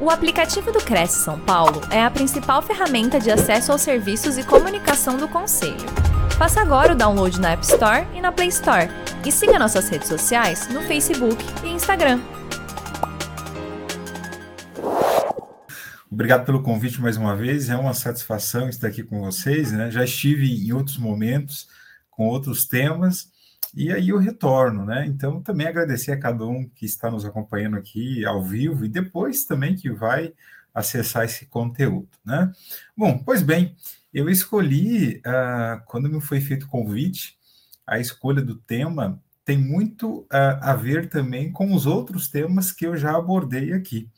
O aplicativo do Cresce São Paulo é a principal ferramenta de acesso aos serviços e comunicação do Conselho. Faça agora o download na App Store e na Play Store. E siga nossas redes sociais no Facebook e Instagram. Obrigado pelo convite mais uma vez. É uma satisfação estar aqui com vocês. Né? Já estive em outros momentos com outros temas e aí eu retorno, né? Então, também agradecer a cada um que está nos acompanhando aqui ao vivo e depois também que vai acessar esse conteúdo, né? Bom, pois bem, eu escolhi, uh, quando me foi feito o convite, a escolha do tema tem muito uh, a ver também com os outros temas que eu já abordei aqui,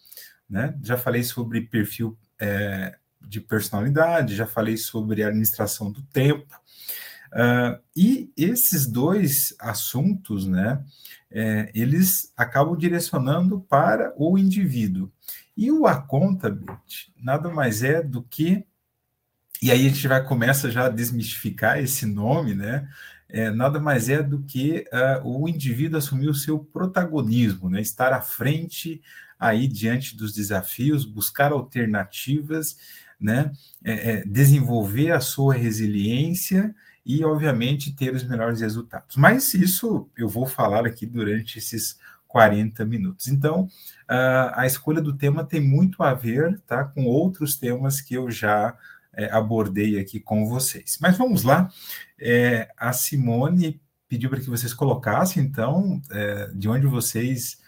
né? Já falei sobre perfil é, de personalidade, já falei sobre administração do tempo, Uh, e esses dois assuntos, né, é, eles acabam direcionando para o indivíduo. E o accountability nada mais é do que, e aí a gente vai começa já a desmistificar esse nome, né, é, nada mais é do que uh, o indivíduo assumir o seu protagonismo, né, estar à frente aí diante dos desafios, buscar alternativas, né, é, é desenvolver a sua resiliência e, obviamente, ter os melhores resultados. Mas isso eu vou falar aqui durante esses 40 minutos. Então, a escolha do tema tem muito a ver tá, com outros temas que eu já é, abordei aqui com vocês. Mas vamos lá. É, a Simone pediu para que vocês colocassem, então, é, de onde vocês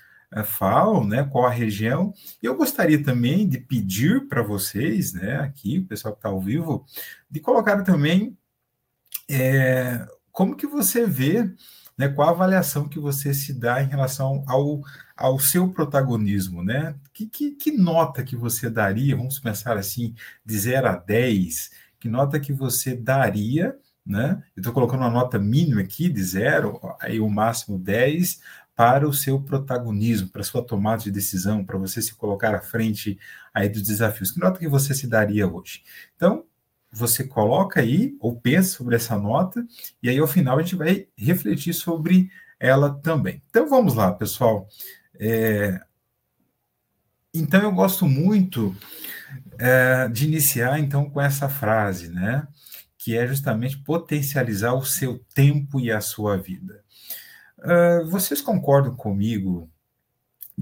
falam, né, qual a região. Eu gostaria também de pedir para vocês, né, aqui, o pessoal que está ao vivo, de colocar também é, como que você vê, né, qual a avaliação que você se dá em relação ao, ao seu protagonismo, né? Que, que, que nota que você daria, vamos pensar assim, de 0 a 10, que nota que você daria, né? Eu estou colocando uma nota mínima aqui, de 0, aí o máximo 10, para o seu protagonismo, para a sua tomada de decisão, para você se colocar à frente aí dos desafios. Que nota que você se daria hoje? Então, você coloca aí, ou pensa sobre essa nota, e aí ao final a gente vai refletir sobre ela também. Então vamos lá, pessoal. É... Então eu gosto muito é, de iniciar então com essa frase, né? Que é justamente potencializar o seu tempo e a sua vida. Uh, vocês concordam comigo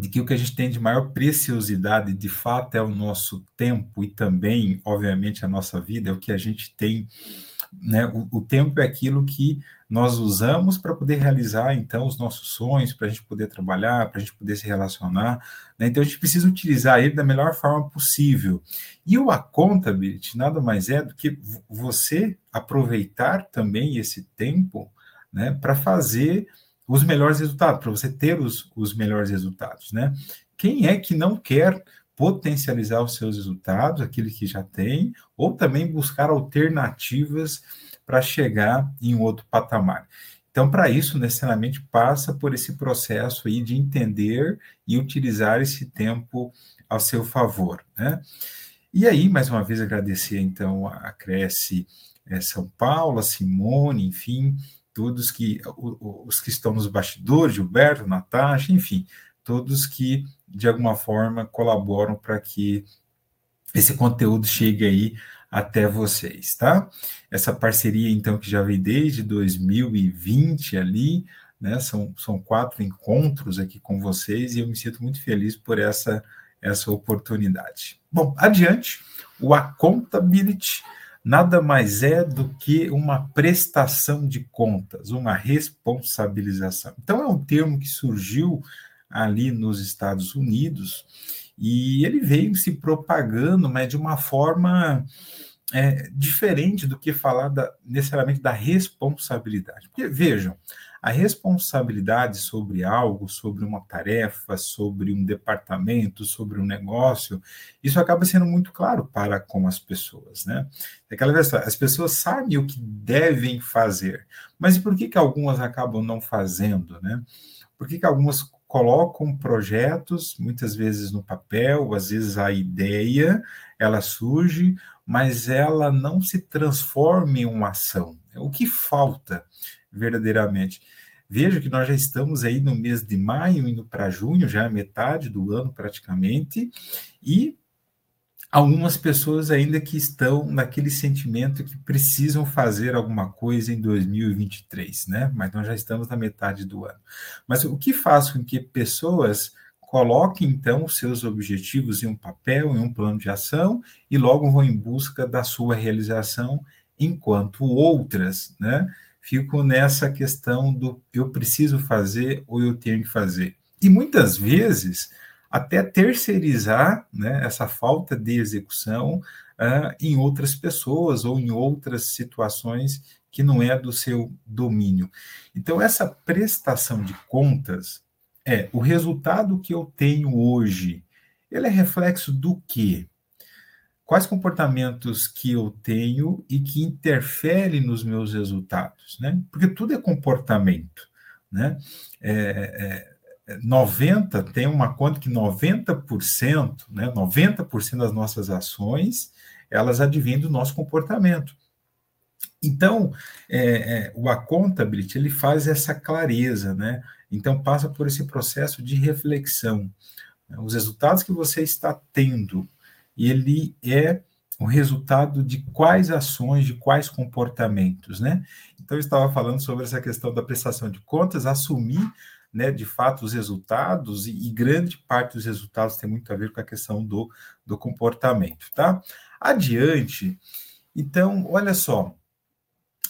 de que o que a gente tem de maior preciosidade, de fato, é o nosso tempo e também, obviamente, a nossa vida, é o que a gente tem. Né? O, o tempo é aquilo que nós usamos para poder realizar, então, os nossos sonhos, para a gente poder trabalhar, para a gente poder se relacionar. Né? Então, a gente precisa utilizar ele da melhor forma possível. E o accountability nada mais é do que você aproveitar também esse tempo né, para fazer os melhores resultados, para você ter os, os melhores resultados, né? Quem é que não quer potencializar os seus resultados, aquele que já tem, ou também buscar alternativas para chegar em outro patamar? Então, para isso, necessariamente passa por esse processo aí de entender e utilizar esse tempo ao seu favor, né? E aí, mais uma vez, agradecer então a Cresce é, São Paulo, a Simone, enfim, todos que os que estão nos bastidores, Gilberto, Natasha, enfim, todos que de alguma forma colaboram para que esse conteúdo chegue aí até vocês, tá? Essa parceria, então, que já vem desde 2020 ali, né? São, são quatro encontros aqui com vocês e eu me sinto muito feliz por essa, essa oportunidade. Bom, adiante, o Accountability nada mais é do que uma prestação de contas, uma responsabilização. Então, é um termo que surgiu ali nos Estados Unidos e ele veio se propagando, mas de uma forma é, diferente do que falar da, necessariamente da responsabilidade. Porque, vejam, a responsabilidade sobre algo, sobre uma tarefa, sobre um departamento, sobre um negócio, isso acaba sendo muito claro para com as pessoas, né? Aquela vez, as pessoas sabem o que devem fazer, mas por que, que algumas acabam não fazendo, né? Por que, que algumas colocam projetos, muitas vezes no papel, às vezes a ideia, ela surge, mas ela não se transforma em uma ação. O que falta? Verdadeiramente. Veja que nós já estamos aí no mês de maio, indo para junho, já é metade do ano praticamente, e algumas pessoas ainda que estão naquele sentimento que precisam fazer alguma coisa em 2023, né? Mas nós já estamos na metade do ano. Mas o que faz com que pessoas coloquem então os seus objetivos em um papel, em um plano de ação e logo vão em busca da sua realização, enquanto outras, né, ficam nessa questão do eu preciso fazer ou eu tenho que fazer. E muitas vezes até terceirizar né, essa falta de execução uh, em outras pessoas ou em outras situações que não é do seu domínio. Então, essa prestação de contas é o resultado que eu tenho hoje. Ele é reflexo do quê? Quais comportamentos que eu tenho e que interferem nos meus resultados, né? Porque tudo é comportamento, né? É, é, 90 tem uma conta que 90%, né, 90% das nossas ações, elas advêm do nosso comportamento. Então, é, é, o accountability, ele faz essa clareza, né? Então, passa por esse processo de reflexão. Os resultados que você está tendo, ele é o resultado de quais ações, de quais comportamentos, né? Então, eu estava falando sobre essa questão da prestação de contas, assumir né, de fato, os resultados, e, e, grande parte dos resultados tem muito a ver com a questão do, do comportamento, tá? Adiante, então, olha só,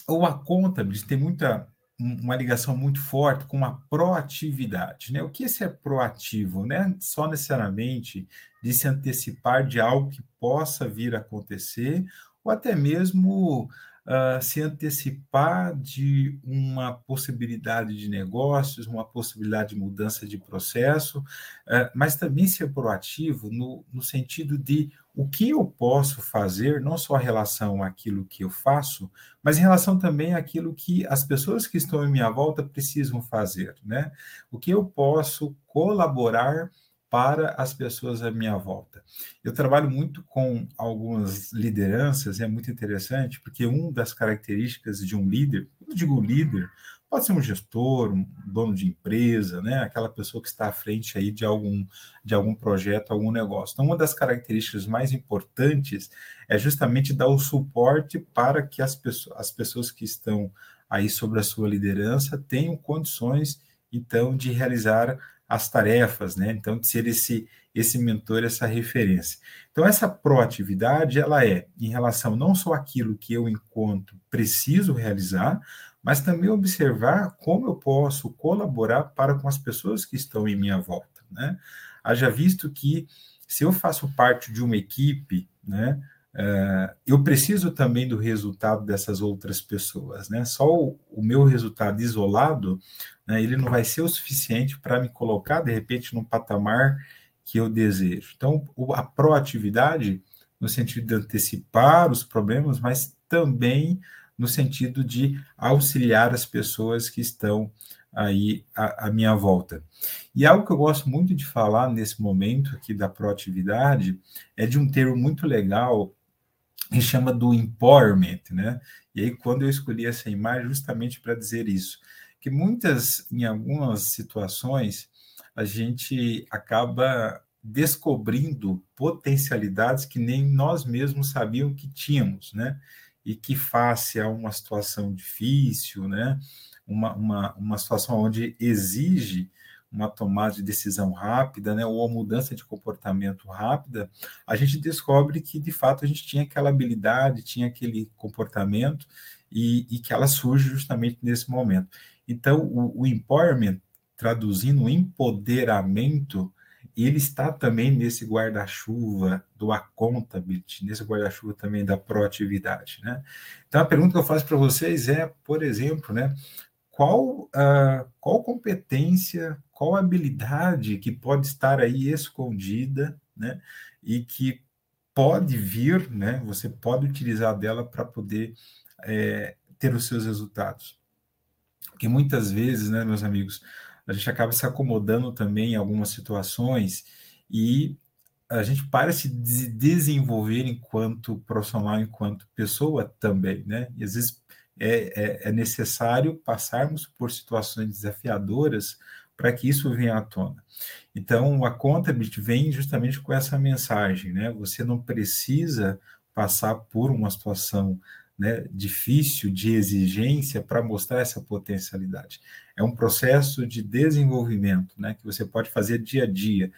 o accountability tem muita, uma ligação muito forte com a proatividade, né? O que é ser proativo, né? Só necessariamente de se antecipar de algo que possa vir a acontecer, ou até mesmo uh, se antecipar de uma possibilidade de negócios, uma possibilidade de mudança de processo, uh, mas também ser proativo no, no sentido de o que eu posso fazer, não só em relação àquilo que eu faço, mas em relação também àquilo que as pessoas que estão em minha volta precisam fazer, né? O que eu posso colaborar para as pessoas à minha volta. Eu trabalho muito com algumas lideranças, é muito interessante, porque uma das características de um líder, eu digo líder, pode ser um gestor, um dono de empresa, né, aquela pessoa que está à frente aí de algum, de algum projeto, algum negócio. Então, uma das características mais importantes é justamente dar o suporte para que as pessoas, as pessoas que estão aí sobre a sua liderança tenham condições, então, de realizar as tarefas, né? Então, de ser esse, esse mentor, essa referência. Então, essa proatividade, ela é em relação não só àquilo que eu, enquanto preciso realizar, mas também observar como eu posso colaborar para com as pessoas que estão em minha volta, né? Haja visto que se eu faço parte de uma equipe, né? Uh, eu preciso também do resultado dessas outras pessoas, né? Só o, o meu resultado isolado, né, ele não vai ser o suficiente para me colocar, de repente, num patamar que eu desejo. Então, a proatividade, no sentido de antecipar os problemas, mas também no sentido de auxiliar as pessoas que estão aí à, à minha volta. E algo que eu gosto muito de falar nesse momento aqui da proatividade é de um termo muito legal que chama do empowerment, né? E aí, quando eu escolhi essa imagem, justamente para dizer isso, que muitas, em algumas situações, a gente acaba descobrindo potencialidades que nem nós mesmos sabíamos que tínhamos, né? E que face a uma situação difícil, né? Uma, uma, uma situação onde exige uma tomada de decisão rápida, né, ou uma mudança de comportamento rápida, a gente descobre que de fato a gente tinha aquela habilidade, tinha aquele comportamento e, e que ela surge justamente nesse momento. Então, o, o empowerment, traduzindo empoderamento, ele está também nesse guarda-chuva do accountability, nesse guarda-chuva também da proatividade, né? Então, a pergunta que eu faço para vocês é, por exemplo, né, qual, uh, qual competência, qual habilidade que pode estar aí escondida, né? E que pode vir, né? Você pode utilizar dela para poder é, ter os seus resultados. Porque muitas vezes, né, meus amigos, a gente acaba se acomodando também em algumas situações e a gente para se desenvolver enquanto profissional, enquanto pessoa também, né? E às vezes é, é, é necessário passarmos por situações desafiadoras para que isso venha à tona. Então, a Contability vem justamente com essa mensagem, né? Você não precisa passar por uma situação né, difícil de exigência para mostrar essa potencialidade. É um processo de desenvolvimento, né, que você pode fazer dia a dia.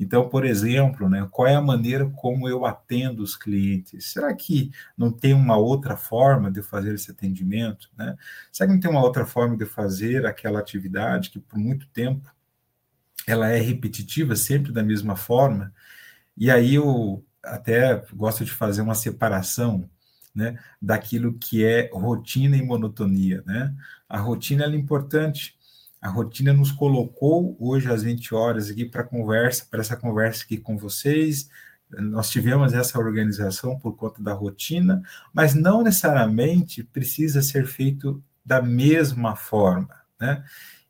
Então, por exemplo, né, qual é a maneira como eu atendo os clientes? Será que não tem uma outra forma de fazer esse atendimento? Né? Será que não tem uma outra forma de fazer aquela atividade que por muito tempo ela é repetitiva, sempre da mesma forma? E aí eu até gosto de fazer uma separação né, daquilo que é rotina e monotonia. Né? A rotina é importante, a rotina nos colocou hoje às 20 horas aqui para conversa, para essa conversa aqui com vocês. Nós tivemos essa organização por conta da rotina, mas não necessariamente precisa ser feito da mesma forma, né?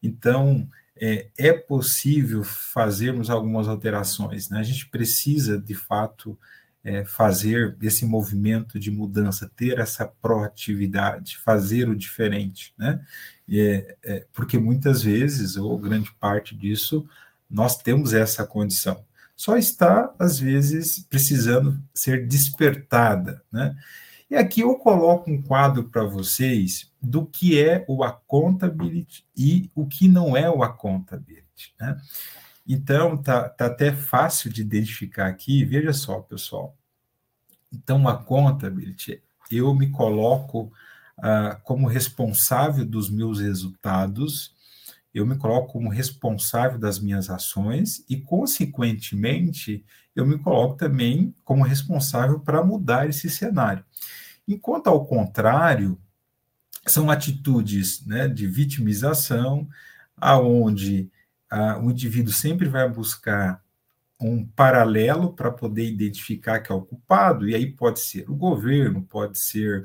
Então, é, é possível fazermos algumas alterações, né? A gente precisa, de fato, é, fazer esse movimento de mudança, ter essa proatividade, fazer o diferente, né? É, é, porque muitas vezes, ou grande parte disso, nós temos essa condição. Só está, às vezes, precisando ser despertada, né? E aqui eu coloco um quadro para vocês do que é o accountability e o que não é o accountability, né? Então, tá, tá até fácil de identificar aqui. Veja só, pessoal. Então, a accountability, eu me coloco ah, como responsável dos meus resultados, eu me coloco como responsável das minhas ações e, consequentemente, eu me coloco também como responsável para mudar esse cenário. Enquanto, ao contrário, são atitudes né, de vitimização, aonde o indivíduo sempre vai buscar um paralelo para poder identificar que é o culpado, e aí pode ser o governo, pode ser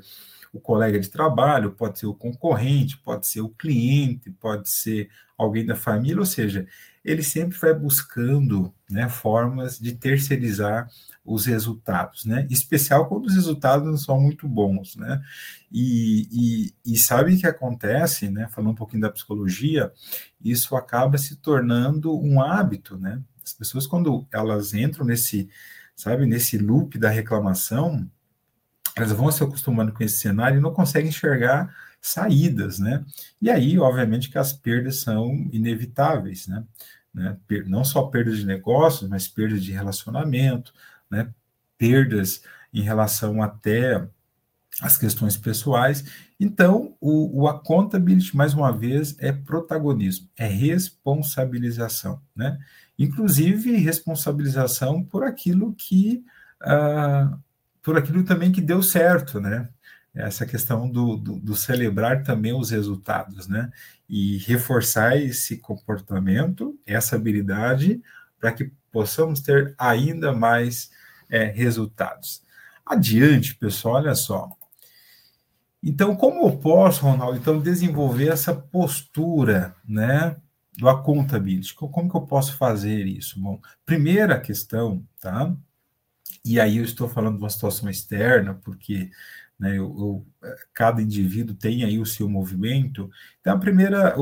o colega de trabalho, pode ser o concorrente, pode ser o cliente, pode ser alguém da família, ou seja, ele sempre vai buscando né, formas de terceirizar os resultados, né? Especial quando os resultados não são muito bons, né? E, e, e sabe o que acontece, né? Falando um pouquinho da psicologia, isso acaba se tornando um hábito, né? As pessoas quando elas entram nesse, sabe, nesse loop da reclamação, elas vão se acostumando com esse cenário e não conseguem enxergar saídas, né? E aí, obviamente, que as perdas são inevitáveis, né? né? Não só perdas de negócios, mas perdas de relacionamento, né? Perdas em relação até as questões pessoais. Então, o, o accountability, mais uma vez, é protagonismo, é responsabilização, né? Inclusive responsabilização por aquilo que uh, por aquilo também que deu certo, né? Essa questão do, do, do, celebrar também os resultados, né? E reforçar esse comportamento, essa habilidade, para que possamos ter ainda mais é, resultados. Adiante, pessoal, olha só. Então, como eu posso, Ronaldo, então, desenvolver essa postura, né? Do accountability. Como que eu posso fazer isso? Bom, primeira questão, tá? e aí eu estou falando de uma situação externa, porque né, eu, eu, cada indivíduo tem aí o seu movimento. Então, a primeira,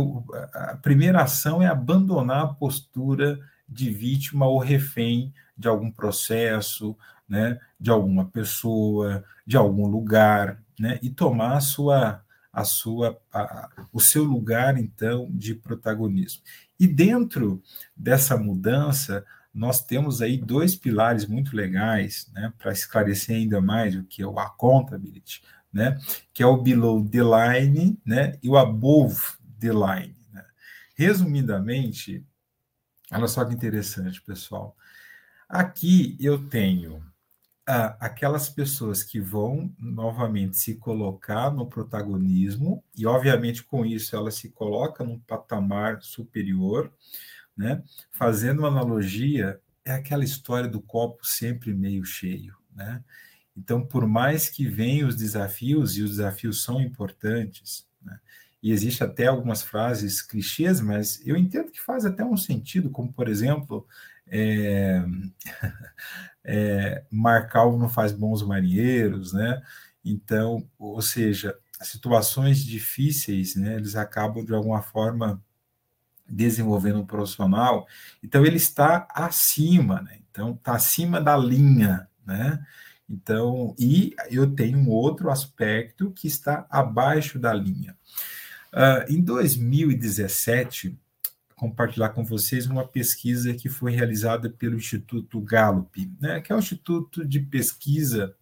a primeira ação é abandonar a postura de vítima ou refém de algum processo, né, de alguma pessoa, de algum lugar, né, e tomar a sua, a sua, a, o seu lugar, então, de protagonismo. E dentro dessa mudança, nós temos aí dois pilares muito legais, né, para esclarecer ainda mais o que é o accountability, né, que é o below the line, né, e o above the line. Né. Resumidamente, olha só que interessante, pessoal. Aqui eu tenho ah, aquelas pessoas que vão novamente se colocar no protagonismo, e obviamente com isso ela se coloca num patamar superior, né? Fazendo uma analogia, é aquela história do copo sempre meio cheio, né? Então, por mais que venham os desafios, e os desafios são importantes, né? E existe até algumas frases clichês, mas eu entendo que faz até um sentido, como, por exemplo, é, é, Marcal não faz bons marinheiros, né? Então, ou seja, situações difíceis, né, eles acabam de alguma forma desenvolvendo um profissional, então ele está acima, né? Então está acima da linha, né? Então, e eu tenho um outro aspecto que está abaixo da linha. Uh, em 2017, compartilhar com vocês uma pesquisa que foi realizada pelo Instituto Gallup, né, que é um instituto de pesquisa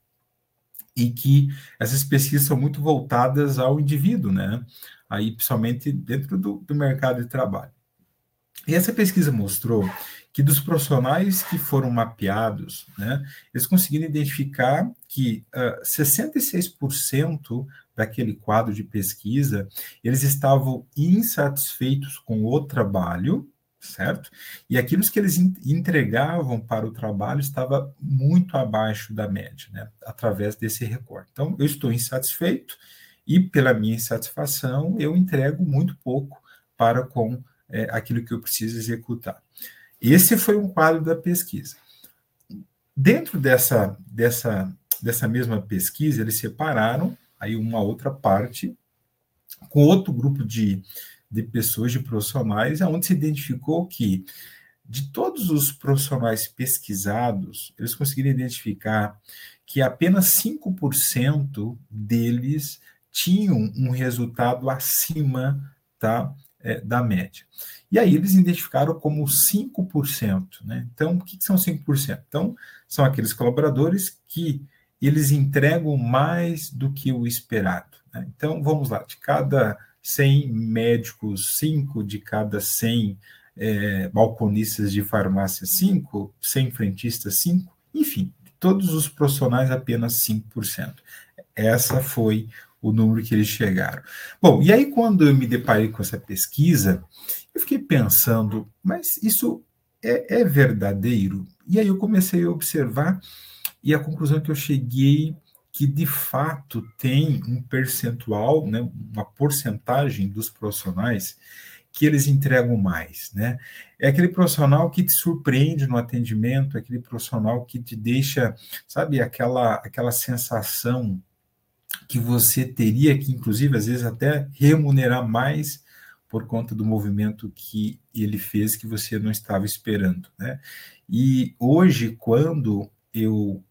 e que essas pesquisas são muito voltadas ao indivíduo, né, aí principalmente dentro do, do mercado de trabalho. E essa pesquisa mostrou que dos profissionais que foram mapeados, né, eles conseguiram identificar que uh, ah, 66% daquele quadro de pesquisa, eles estavam insatisfeitos com o trabalho, certo? E aquilo que eles entregavam para o trabalho estava muito abaixo da média, né? Através desse recorte. Então, eu estou insatisfeito e, pela minha insatisfação, eu entrego muito pouco para com é, aquilo que eu preciso executar. Esse foi um quadro da pesquisa. Dentro dessa, dessa, dessa mesma pesquisa, eles separaram aí uma outra parte com outro grupo de, de pessoas, de profissionais, onde se identificou que de todos os profissionais pesquisados, eles conseguiram identificar que apenas 5% deles tinham um resultado acima tá, é, da média. E aí eles identificaram como 5%. Né? Então, o que, que são 5%? Então, são aqueles colaboradores que eles entregam mais do que o esperado. Né? Então, vamos lá, de cada 100 médicos, 5 de cada 100 é, balconistas de farmácia, 5, 100 frentistas, 5, enfim, todos os profissionais apenas 5%. Essa foi o número que eles chegaram. Bom, e aí quando eu me deparei com essa pesquisa, eu fiquei pensando, mas isso é, é verdadeiro? E aí eu comecei a observar e a conclusão que eu cheguei que de fato tem um percentual, né, uma porcentagem dos profissionais que eles entregam mais, né? É aquele profissional que te surpreende no atendimento, aquele profissional que te deixa, sabe, aquela aquela sensação que você teria que, inclusive, às vezes até remunerar mais por conta do movimento que ele fez que você não estava esperando, né? E hoje, quando eu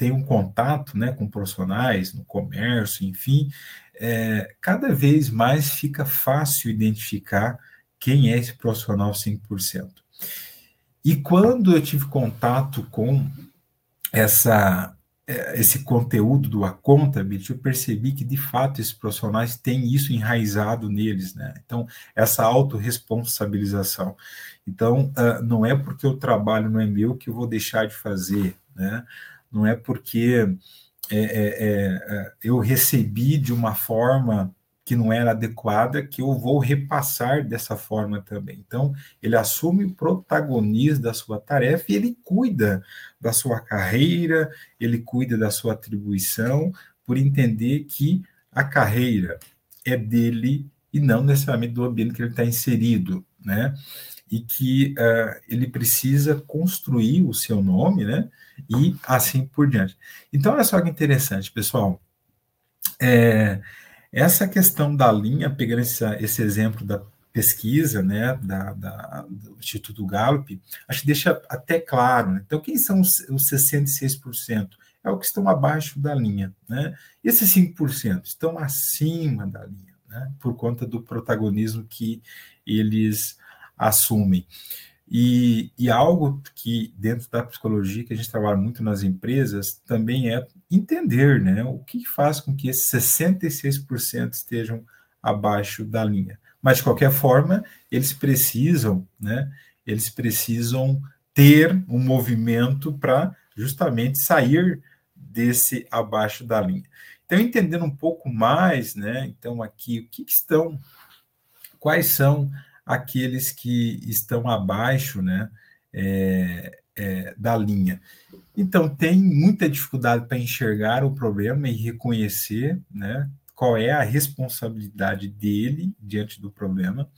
tem um contato né, com profissionais no comércio, enfim, é, cada vez mais fica fácil identificar quem é esse profissional 100%. E quando eu tive contato com essa é, esse conteúdo do Accountability, eu percebi que, de fato, esses profissionais têm isso enraizado neles, né? Então, essa autorresponsabilização. Então, uh, não é porque o trabalho não é meu que eu vou deixar de fazer, né? Não é porque é, é, é, eu recebi de uma forma que não era adequada que eu vou repassar dessa forma também. Então, ele assume o protagonismo da sua tarefa e ele cuida da sua carreira, ele cuida da sua atribuição, por entender que a carreira é dele e não necessariamente do ambiente que ele está inserido, né? E que uh, ele precisa construir o seu nome, né? e assim por diante. Então, olha só que interessante, pessoal. É, essa questão da linha, pegando esse, esse exemplo da pesquisa né, da, da, do Instituto Gallup, acho que deixa até claro. Né? Então, quem são os, os 66%? É o que estão abaixo da linha. Né? E esses 5% estão acima da linha, né? por conta do protagonismo que eles assumem. E, e, algo que, dentro da psicologia, que a gente trabalha muito nas empresas, também é entender né, o que faz com que esses 66% estejam abaixo da linha. Mas, de qualquer forma, eles precisam, né, eles precisam ter um movimento para justamente sair desse abaixo da linha. Então, entendendo um pouco mais, né, então aqui, o que, que estão, quais são aqueles que estão abaixo né, é, é, da linha. Então, tem muita dificuldade para enxergar o problema e reconhecer né, qual é a responsabilidade dele diante do problema.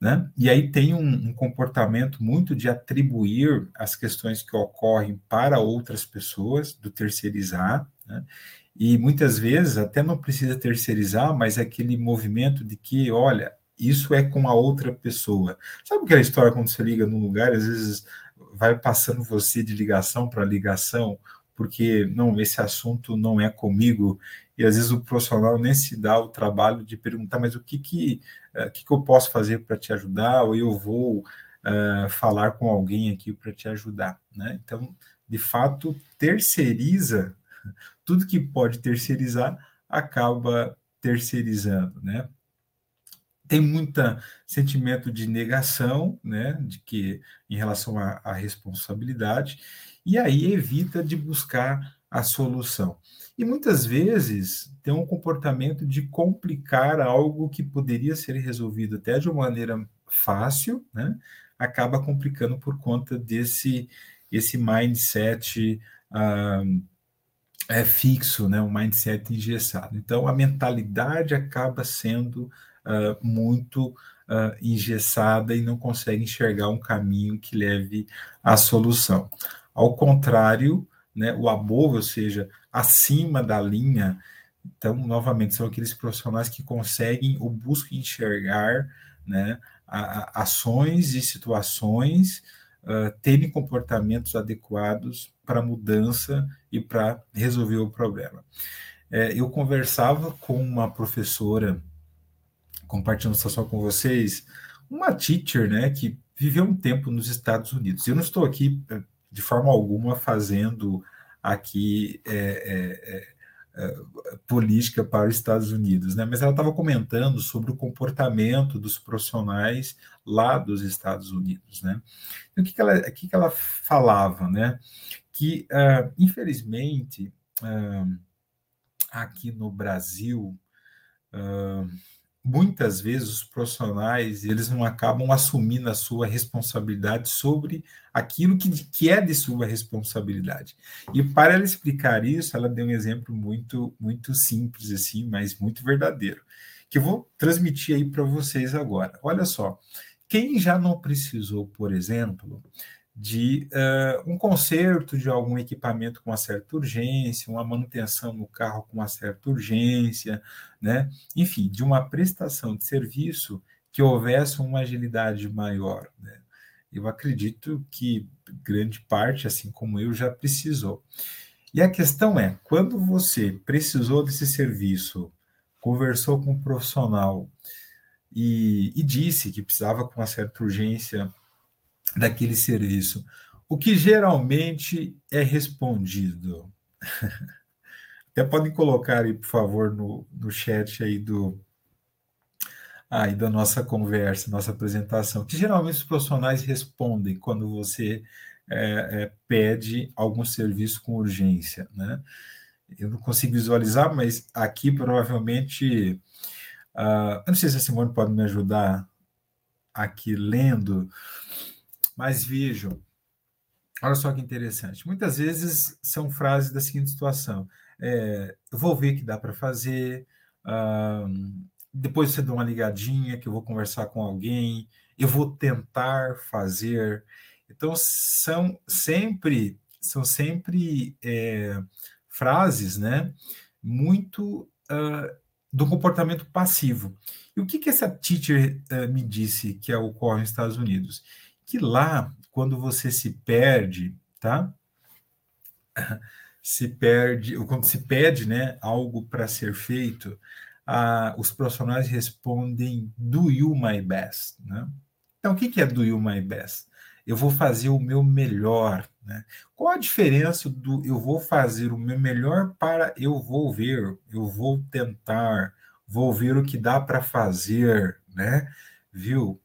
Né? E aí tem um, um, comportamento muito de atribuir as questões que ocorrem para outras pessoas, do terceirizar, né? e muitas vezes até não precisa terceirizar, mas é aquele movimento de que, olha, isso é com a outra pessoa. Sabe aquela história quando você liga num lugar, às vezes vai passando você de ligação para ligação, porque não, esse assunto não é comigo, e às vezes o profissional nem se dá o trabalho de perguntar, mas o que que, uh, que, que eu posso fazer para te ajudar, ou eu vou uh, falar com alguém aqui para te ajudar, né? Então, de fato, terceiriza, tudo que pode terceirizar, acaba terceirizando, né? Tem muito sentimento de negação, né, de que em relação à, à responsabilidade, e aí evita de buscar a solução. E muitas vezes tem um comportamento de complicar algo que poderia ser resolvido até de uma maneira fácil, né? Acaba complicando por conta desse esse mindset ah, é fixo, né? Um mindset engessado. Então a mentalidade acaba sendo uh, muito uh, engessada e não consegue enxergar um caminho que leve à solução. Ao contrário, né, o above, ou seja, acima da linha, então, novamente, são aqueles profissionais que conseguem ou buscam enxergar né, a, a, ações e situações, uh, terem comportamentos adequados para mudança e para resolver o problema. É, eu conversava com uma professora compartilhando situação com vocês, uma teacher, né, que viveu um tempo nos Estados Unidos. Eu não estou aqui eh, de forma alguma fazendo aqui é, é, é, política para os Estados Unidos, né? Mas ela estava comentando sobre o comportamento dos profissionais lá dos Estados Unidos, né? Então, o que, que, ela, o que, que ela falava, né? Que, uh, infelizmente, uh, aqui no Brasil, uh, muitas vezes os profissionais eles não acabam assumindo a sua responsabilidade sobre aquilo que, que é de sua responsabilidade. E para ela explicar isso, ela deu um exemplo muito muito simples assim, mas muito verdadeiro, que eu vou transmitir aí para vocês agora. Olha só, quem já não precisou, por exemplo, de uh, um conserto de algum equipamento com uma certa urgência, uma manutenção no carro com uma certa urgência, né? enfim, de uma prestação de serviço que houvesse uma agilidade maior. Né? Eu acredito que grande parte, assim como eu, já precisou. E a questão é: quando você precisou desse serviço, conversou com um profissional e, e disse que precisava com uma certa urgência daquele serviço. O que geralmente é respondido. Até podem colocar aí, por favor, no, no chat aí do aí da nossa conversa, nossa apresentação, que geralmente os profissionais respondem quando você é, é, pede algum serviço com urgência, né? Eu não consigo visualizar, mas aqui provavelmente, uh, eu não sei se a Simone pode me ajudar aqui lendo, mas vejam, olha só que interessante. Muitas vezes são frases da seguinte situação: é, vou ver que dá para fazer, depois você dá uma ligadinha que eu vou conversar com alguém, eu vou tentar fazer. Então são sempre são sempre é, frases, né? Muito uh, do comportamento passivo. E o que, que essa teacher uh, me disse que ocorre nos Estados Unidos? Que lá, quando você se perde, tá? Se perde, ou quando se pede, né, algo para ser feito, ah, os profissionais respondem do you my best, né? Então, o que, que é do you my best? Eu vou fazer o meu melhor, né? Qual a diferença do eu vou fazer o meu melhor para eu vou ver, eu vou tentar, vou ver o que dá para fazer, né? Viu?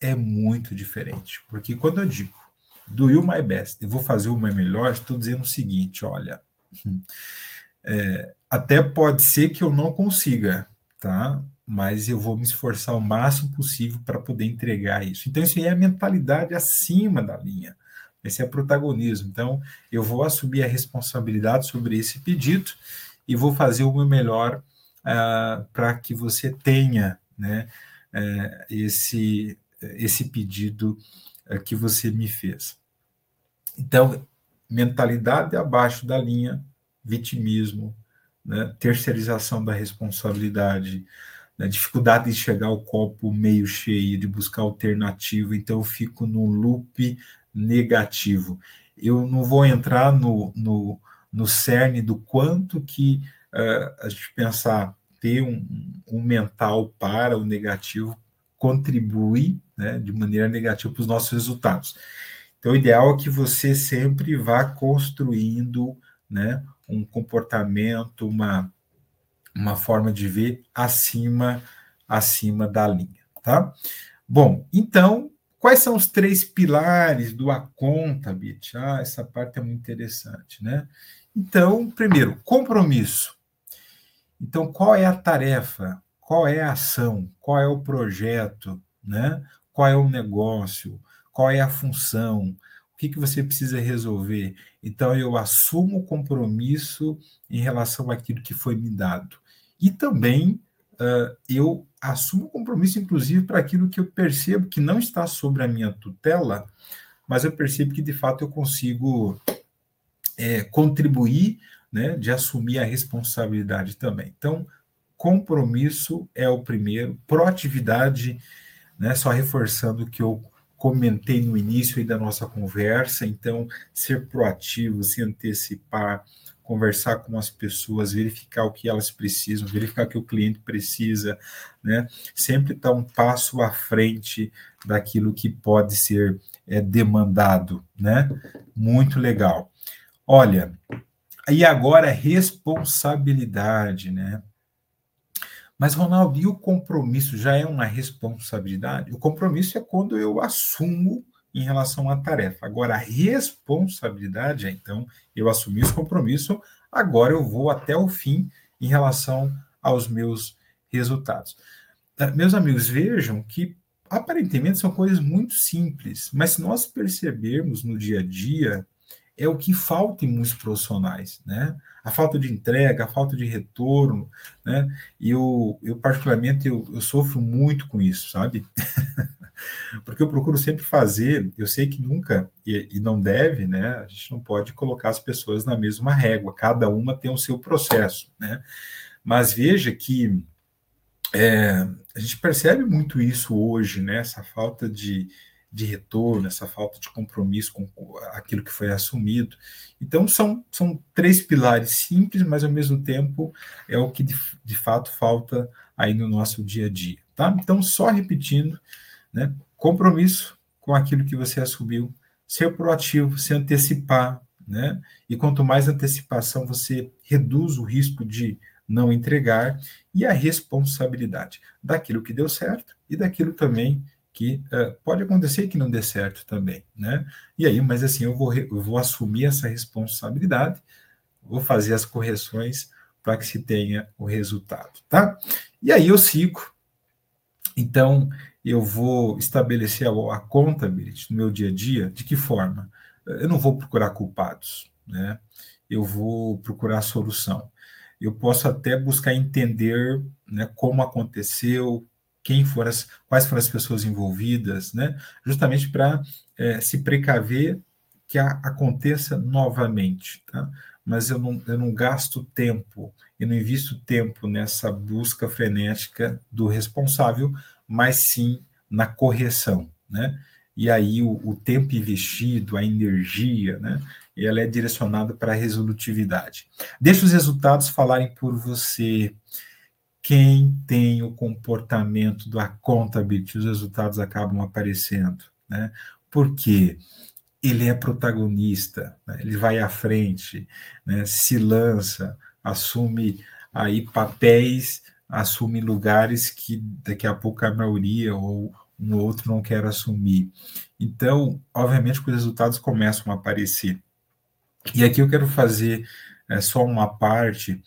É muito diferente. Porque quando eu digo do you my best, eu vou fazer o meu melhor, estou dizendo o seguinte: olha, é, até pode ser que eu não consiga, tá? Mas eu vou me esforçar o máximo possível para poder entregar isso. Então, isso aí é a mentalidade acima da linha. Esse é protagonismo. Então, eu vou assumir a responsabilidade sobre esse pedido e vou fazer o meu melhor uh, para que você tenha, né? é, esse, esse pedido é, que você me fez. Então, mentalidade abaixo da linha, vitimismo, né, terceirização da responsabilidade, né, dificuldade de chegar ao copo meio cheio, de buscar alternativa, então eu fico num loop negativo. Eu não vou entrar no, no, no cerne do quanto que uh, a gente pensar ter um, um, mental para o negativo contribui né, de maneira negativa para os nossos resultados. Então, o ideal é que você sempre vá construindo né, um comportamento, uma, uma forma de ver acima, acima da linha. Tá? Bom, então, quais são os três pilares do Acontability? Ah, essa parte é muito interessante, né? Então, primeiro, compromisso. Então, qual é a tarefa? Qual é a ação? Qual é o projeto? Né? Qual é o negócio? Qual é a função? O que, que você precisa resolver? Então, eu assumo o compromisso em relação àquilo que foi me dado. E também uh, eu assumo o compromisso, inclusive, para aquilo que eu percebo que não está sobre a minha tutela, mas eu percebo que, de fato, eu consigo é, contribuir, né, de assumir a responsabilidade também. Então, compromisso é o primeiro, proatividade, né, só reforçando o que eu comentei no início da nossa conversa, então, ser proativo, se antecipar, conversar com as pessoas, verificar o que elas precisam, verificar o que o cliente precisa, né? Sempre estar tá um passo à frente daquilo que pode ser é, demandado, né? Muito legal. Olha, e agora responsabilidade, né? Mas, Ronaldo, e o compromisso já é uma responsabilidade? O compromisso é quando eu assumo em relação à tarefa. Agora, a responsabilidade é, então, eu assumi esse compromisso, agora eu vou até o fim em relação aos meus resultados. Ah, meus amigos, vejam que aparentemente são coisas muito simples, mas se nós percebermos no dia a dia, é o que falta em muitos profissionais, né? A falta de entrega, a falta de retorno, né? E eu, eu particularmente, eu, eu sofro muito com isso, sabe? Porque eu procuro sempre fazer, eu sei que nunca, e, e, não deve, né? A gente não pode colocar as pessoas na mesma régua, cada uma tem o seu processo, né? Mas veja que é, a gente percebe muito isso hoje, né? Essa falta de, de retorno, essa falta de compromisso com aquilo que foi assumido. Então, são, são três pilares simples, mas ao mesmo tempo é o que de, de fato falta aí no nosso dia a dia. Tá? Então, só repetindo, né? compromisso com aquilo que você assumiu, ser proativo, se antecipar, né? e quanto mais antecipação você reduz o risco de não entregar, e a responsabilidade daquilo que deu certo e daquilo também que uh, pode acontecer que não dê certo também, né? E aí, mas assim, eu vou, eu vou assumir essa responsabilidade, vou fazer as correções para que se tenha o resultado, tá? E aí eu sigo. Então, eu vou estabelecer a, a no meu dia a dia, de que forma? Eu não vou procurar culpados, né? Eu vou procurar solução. Eu posso até buscar entender né, como aconteceu, quem foram as, quais foram as pessoas envolvidas, né? justamente para é, se precaver que a, aconteça novamente. Tá? Mas eu não, eu não gasto tempo, eu não invisto tempo nessa busca frenética do responsável, mas sim na correção. Né? E aí o, o tempo investido, a energia, né? ela é direcionada para a resolutividade. Deixa os resultados falarem por você quem tem o comportamento do accountability, os resultados acabam aparecendo, né? Porque ele é protagonista, né? ele vai à frente, né? se lança, assume aí papéis, assume lugares que daqui a pouco a maioria ou um outro não quer assumir. Então, obviamente, os resultados começam a aparecer. E aqui eu quero fazer é, só uma parte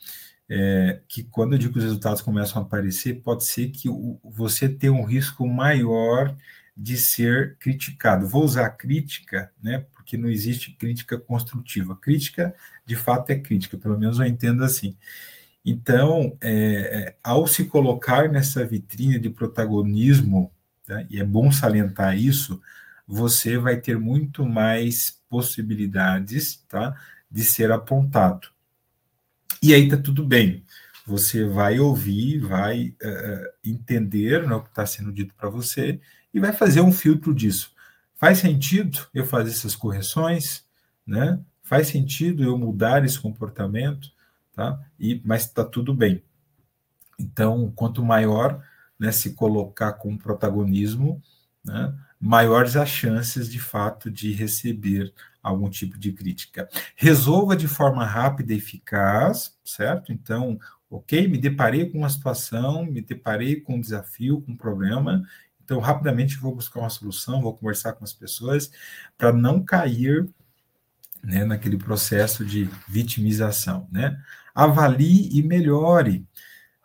é, que quando eu digo que os resultados começam a aparecer, pode ser que o, você tenha um risco maior de ser criticado. Vou usar crítica, né, porque não existe crítica construtiva. Crítica, de fato, é crítica, pelo menos eu entendo assim. Então, é, é, ao se colocar nessa vitrine de protagonismo, tá, e é bom salientar isso, você vai ter muito mais possibilidades tá, de ser apontado. E aí está tudo bem. Você vai ouvir, vai uh, entender né, o que está sendo dito para você e vai fazer um filtro disso. Faz sentido eu fazer essas correções, né? Faz sentido eu mudar esse comportamento, tá? E mas está tudo bem. Então, quanto maior né, se colocar com protagonismo, né, maiores as chances de fato de receber algum tipo de crítica. Resolva de forma rápida e eficaz, certo? Então, ok, me deparei com uma situação, me deparei com um desafio, com um problema, então rapidamente vou buscar uma solução, vou conversar com as pessoas para não cair né, naquele processo de vitimização, né? Avalie e melhore.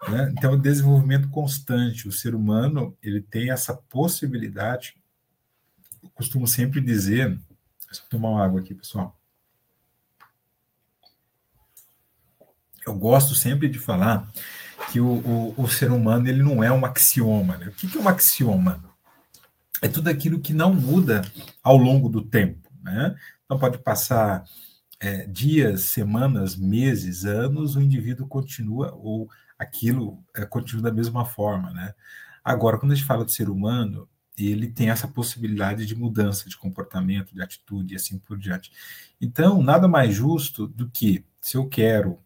Né? Então, desenvolvimento constante. O ser humano ele tem essa possibilidade eu costumo sempre dizer, deixa eu tomar uma água aqui, pessoal. Eu gosto sempre de falar que o, o, o ser humano ele não é um axioma. Né? O que, que é um axioma? É tudo aquilo que não muda ao longo do tempo. Né? Então, pode passar é, dias, semanas, meses, anos, o indivíduo continua, ou aquilo é, continua da mesma forma. Né? Agora, quando a gente fala do ser humano, ele tem essa possibilidade de mudança de comportamento, de atitude e assim por diante. Então, nada mais justo do que, se eu quero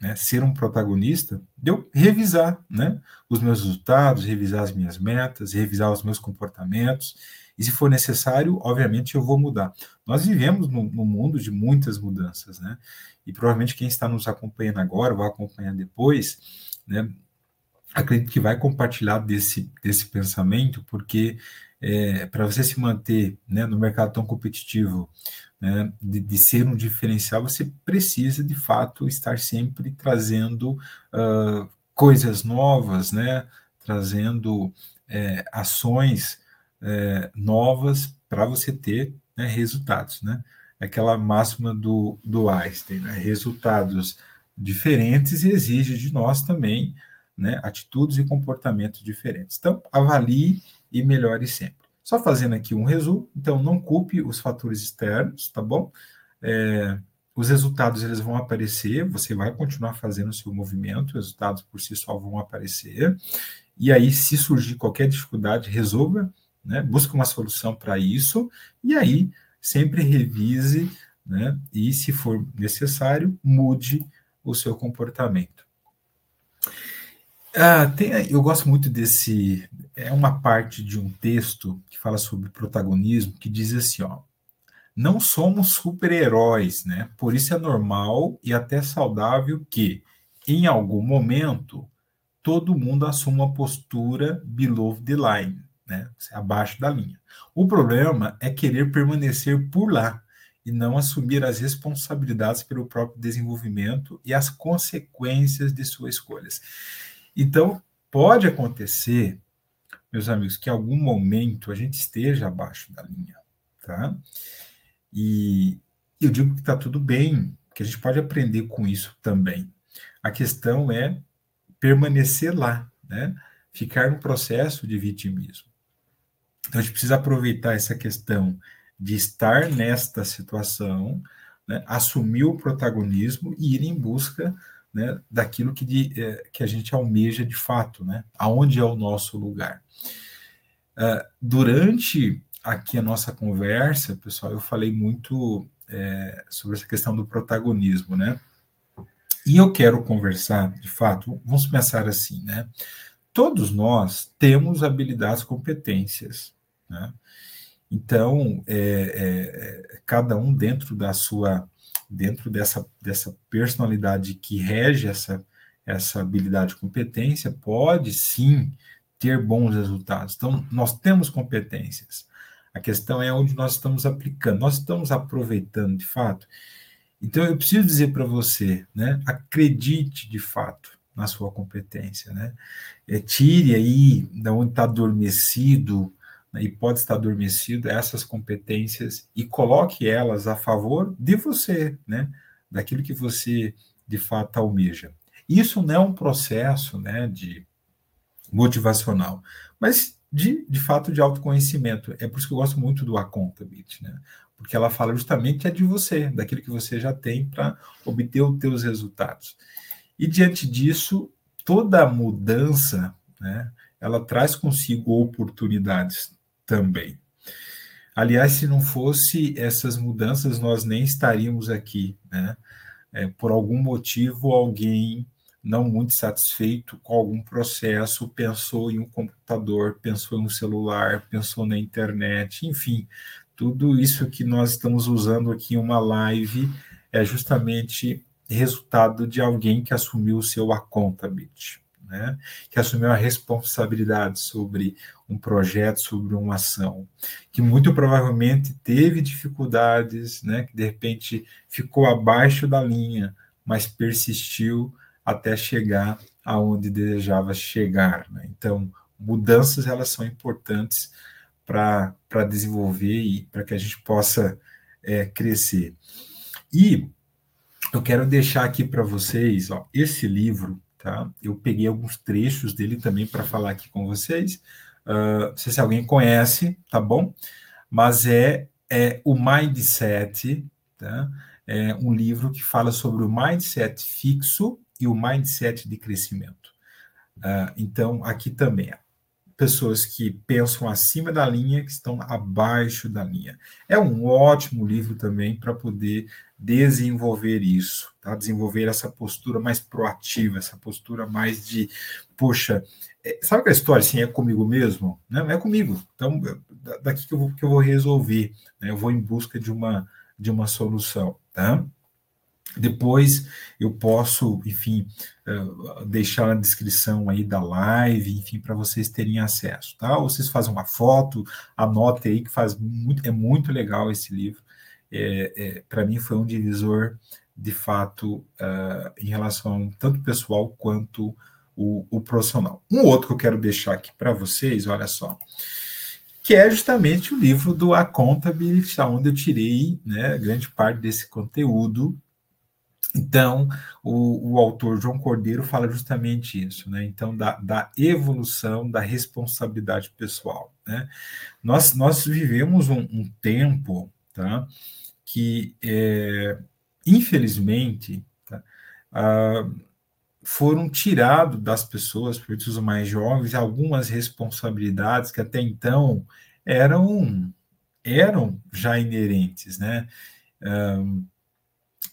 né, ser um protagonista, de eu revisar né, os meus resultados, revisar as minhas metas, revisar os meus comportamentos, e se for necessário, obviamente eu vou mudar. Nós vivemos num, mundo de muitas mudanças, né? E provavelmente quem está nos acompanhando agora, vai acompanhar depois, né? Acredito que vai compartilhar desse, desse pensamento, porque é, para você se manter né, no mercado tão competitivo, né, de, de, ser um diferencial, você precisa de fato estar sempre trazendo uh, coisas novas, né, trazendo é, ações é, novas para você ter né, resultados. Né? Aquela máxima do, do Einstein, né? resultados diferentes exige de nós também né, atitudes e comportamentos diferentes. Então, avalie e melhore sempre. Só fazendo aqui um resumo, então não culpe os fatores externos, tá bom? É, os resultados eles vão aparecer, você vai continuar fazendo o seu movimento, os resultados por si só vão aparecer. E aí, se surgir qualquer dificuldade, resolva, né? Busque uma solução para isso, e aí sempre revise, né? E se for necessário, mude o seu comportamento. Ah, tem, eu gosto muito desse. É uma parte de um texto que fala sobre protagonismo que diz assim: ó, não somos super-heróis, né? Por isso é normal e até saudável que, em algum momento, todo mundo assuma uma postura below the line, né? Abaixo da linha. O problema é querer permanecer por lá e não assumir as responsabilidades pelo próprio desenvolvimento e as consequências de suas escolhas. Então, pode acontecer, meus amigos, que em algum momento a gente esteja abaixo da linha, tá? E eu digo que está tudo bem, que a gente pode aprender com isso também. A questão é permanecer lá, né? Ficar no processo de vitimismo. Então, a gente precisa aproveitar essa questão de estar nesta situação, né? assumir o protagonismo e ir em busca né, daquilo que, de, é, que a gente almeja de fato, né, aonde é o nosso lugar. Uh, durante aqui a nossa conversa, pessoal, eu falei muito é, sobre essa questão do protagonismo, né? E eu quero conversar, de fato, vamos pensar assim, né? Todos nós temos habilidades, competências, né? Então, é, é, cada um dentro da sua dentro dessa, dessa personalidade que rege essa, essa habilidade e competência, pode sim ter bons resultados. Então, nós temos competências. A questão é onde nós estamos aplicando, nós estamos aproveitando de fato. Então, eu preciso dizer para você, né, acredite de fato na sua competência, né? É, tire aí da onde está adormecido né, e pode estar adormecido essas competências e coloque elas a favor de você, né, daquilo que você de fato almeja. Isso não é um processo né, de motivacional, mas de, de fato de autoconhecimento. É por isso que eu gosto muito do Accountability, né? porque ela fala justamente é de você, daquilo que você já tem para obter os teus resultados. E diante disso, toda mudança, né, ela traz consigo oportunidades também. Aliás, se não fosse essas mudanças, nós nem estaríamos aqui, né? É, por algum motivo, alguém não muito satisfeito com algum processo pensou em um computador, pensou em um celular, pensou na internet, enfim, tudo isso que nós estamos usando aqui em uma live é justamente resultado de alguém que assumiu o seu accountability né, que assumiu a responsabilidade sobre um projeto, sobre uma ação, que muito provavelmente teve dificuldades, né, que de repente ficou abaixo da linha, mas persistiu até chegar aonde desejava chegar. Né? Então, mudanças elas são importantes para desenvolver e para que a gente possa é, crescer. E eu quero deixar aqui para vocês ó, esse livro Tá? Eu peguei alguns trechos dele também para falar aqui com vocês. Uh, não sei se alguém conhece, tá bom? Mas é, é o Mindset, tá? É um livro que fala sobre o mindset fixo e o mindset de crescimento. Uh, então, aqui também, pessoas que pensam acima da linha, que estão abaixo da linha. É um ótimo livro também para poder desenvolver isso, tá? desenvolver essa postura mais proativa, essa postura mais de, poxa, é, sabe aquela história assim, é comigo mesmo? Não, é comigo. Então, daqui que eu vou, que eu vou resolver, né? eu vou em busca de uma, de uma solução. Tá? Depois eu posso, enfim, eh, deixar na descrição aí da live, enfim, para vocês terem acesso, tá? Ou vocês fazem uma foto, anotem aí que faz muito, é muito legal esse livro. É, é, para mim foi um divisor de fato uh, em relação tanto pessoal quanto o, o, profissional. Um outro que eu quero deixar aqui para vocês, olha só, que é justamente o livro do Accountability, onde eu tirei né, grande parte desse conteúdo então, o, o, autor João Cordeiro fala justamente isso, né? Então, da, da evolução da responsabilidade pessoal, né? Nós, nós vivemos um, um tempo, tá? Que, é, infelizmente, tá? Ah, foram tirados das pessoas, os mais jovens, algumas responsabilidades que até então eram, eram já inerentes, né? Um,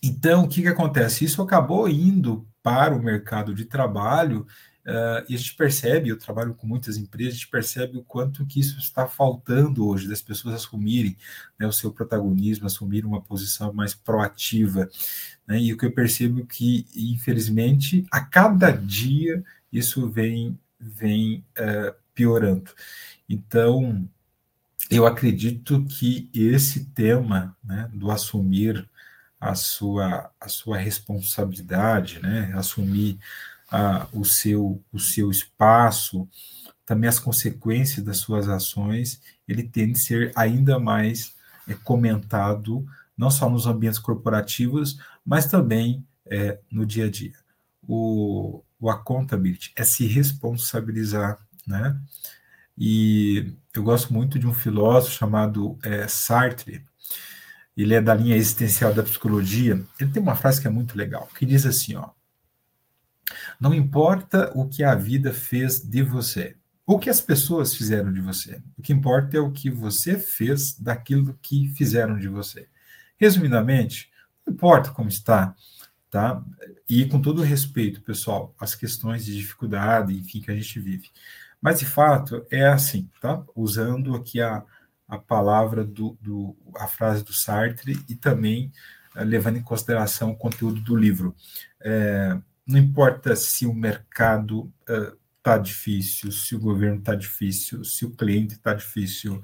então, o que, que acontece? Isso acabou indo para o mercado de trabalho uh, e a gente percebe, eu trabalho com muitas empresas, a gente percebe o quanto que isso está faltando hoje, das pessoas assumirem né, o seu protagonismo, assumirem uma posição mais proativa. Né, e o que eu percebo é que, infelizmente, a cada dia isso vem, vem uh, piorando. Então, eu acredito que esse tema né, do assumir a sua, a sua responsabilidade, né? assumir a, o, seu, o seu espaço, também as consequências das suas ações, ele tende a ser ainda mais é, comentado, não só nos ambientes corporativos, mas também é, no dia a dia. O, o accountability é se responsabilizar, né? E eu gosto muito de um filósofo chamado é, Sartre, ele é da linha existencial da psicologia, ele tem uma frase que é muito legal, que diz assim, ó, não importa o que a vida fez de você, o que as pessoas fizeram de você, o que importa é o que você fez daquilo que fizeram de você. Resumidamente, não importa como está, tá? E com todo respeito, pessoal, as questões de dificuldade, enfim, que a gente vive. Mas, de fato, é assim, tá? Usando aqui a, a palavra do, do a frase do Sartre e também uh, levando em consideração o conteúdo do livro. É, não importa se o mercado está uh, difícil, se o governo está difícil, se o cliente está difícil,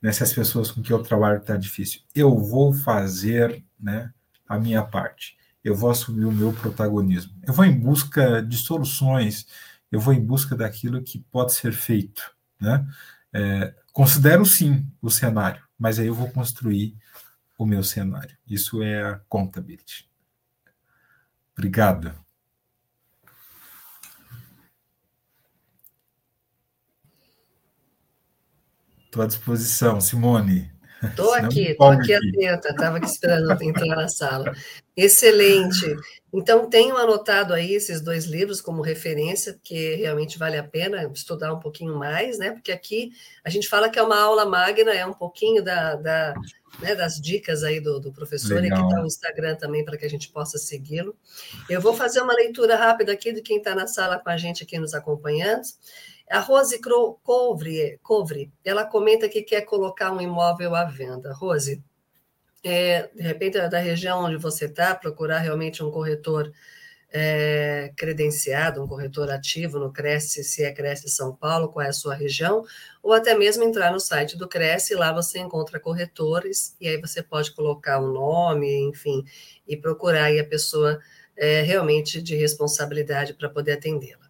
né, se as pessoas com que eu trabalho está difícil, eu vou fazer né, a minha parte. Eu vou assumir o meu protagonismo. Eu vou em busca de soluções. Eu vou em busca daquilo que pode ser feito, né? É, considero sim o cenário, mas aí eu vou construir o meu cenário. Isso é a contabilidade. Obrigado. Estou à disposição, Simone. Estou aqui, estou aqui, atenta, estava aqui esperando entrar na sala. Excelente. Então, tenho anotado aí esses dois livros como referência, porque realmente vale a pena estudar um pouquinho mais, né? Porque aqui a gente fala que é uma aula magna, é um pouquinho da, da né, das dicas aí do, do professor, Legal. e aqui está o Instagram também para que a gente possa segui-lo. Eu vou fazer uma leitura rápida aqui de quem está na sala com a gente aqui nos acompanhando. A Rose Covre, Covre, ela comenta que quer colocar um imóvel à venda. Rose, é, de repente, da região onde você está, procurar realmente um corretor é, credenciado, um corretor ativo no Cresce, se é Cresce São Paulo, qual é a sua região, ou até mesmo entrar no site do Cresce, lá você encontra corretores, e aí você pode colocar o um nome, enfim, e procurar aí a pessoa é, realmente de responsabilidade para poder atendê-la.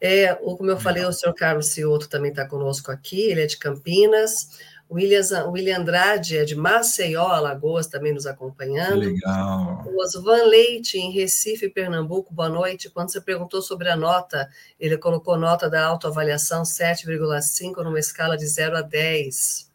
É, como eu falei, o senhor Carlos Cioto também está conosco aqui, ele é de Campinas. William, William Andrade é de Maceió, Alagoas, também nos acompanhando. Legal. O Osvan Leite, em Recife, Pernambuco, boa noite. Quando você perguntou sobre a nota, ele colocou nota da autoavaliação 7,5 numa escala de 0 a 10.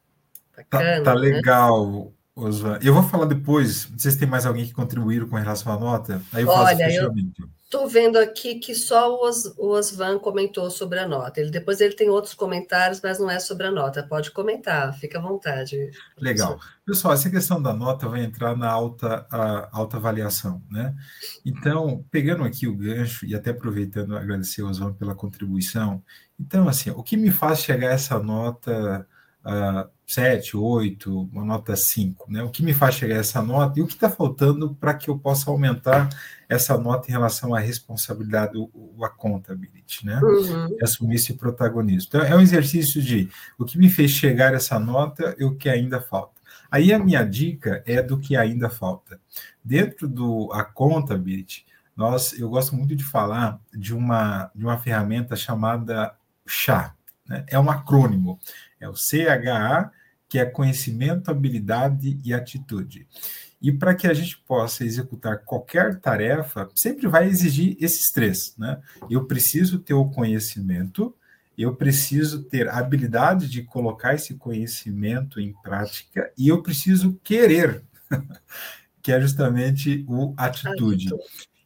Bacana, tá, tá né? legal, Osvan. Eu vou falar depois, não sei se tem mais alguém que contribuiu com relação à nota, aí eu Olha, faço fechamento. Eu Estou vendo aqui que só o, Os, Osvan comentou sobre a nota. Ele, depois ele tem outros comentários, mas não é sobre a nota. Pode comentar, fica à vontade. Legal. Pessoal, essa questão da nota vai entrar na alta, alta avaliação, né? Então, pegando aqui o gancho e até aproveitando agradecer ao Osvan pela contribuição. Então, assim, o que me faz chegar a essa nota uh, 7, 8, uma nota 5, né? O que me faz chegar a essa nota e o que está faltando para que eu possa aumentar essa nota em relação à responsabilidade, o, o accountability, né? Uhum. Assumir esse protagonismo. Então, é um exercício de o que me fez chegar a essa nota e o que ainda falta. Aí a minha dica é do que ainda falta. Dentro do accountability, nós, eu gosto muito de falar de uma, de uma ferramenta chamada CHA, né? É um acrônimo, é o CHA, que é conhecimento, habilidade e atitude. E para que a gente possa executar qualquer tarefa, sempre vai exigir esses três, né? Eu preciso ter o conhecimento, eu preciso ter a habilidade de colocar esse conhecimento em prática e eu preciso querer, que é justamente o atitude.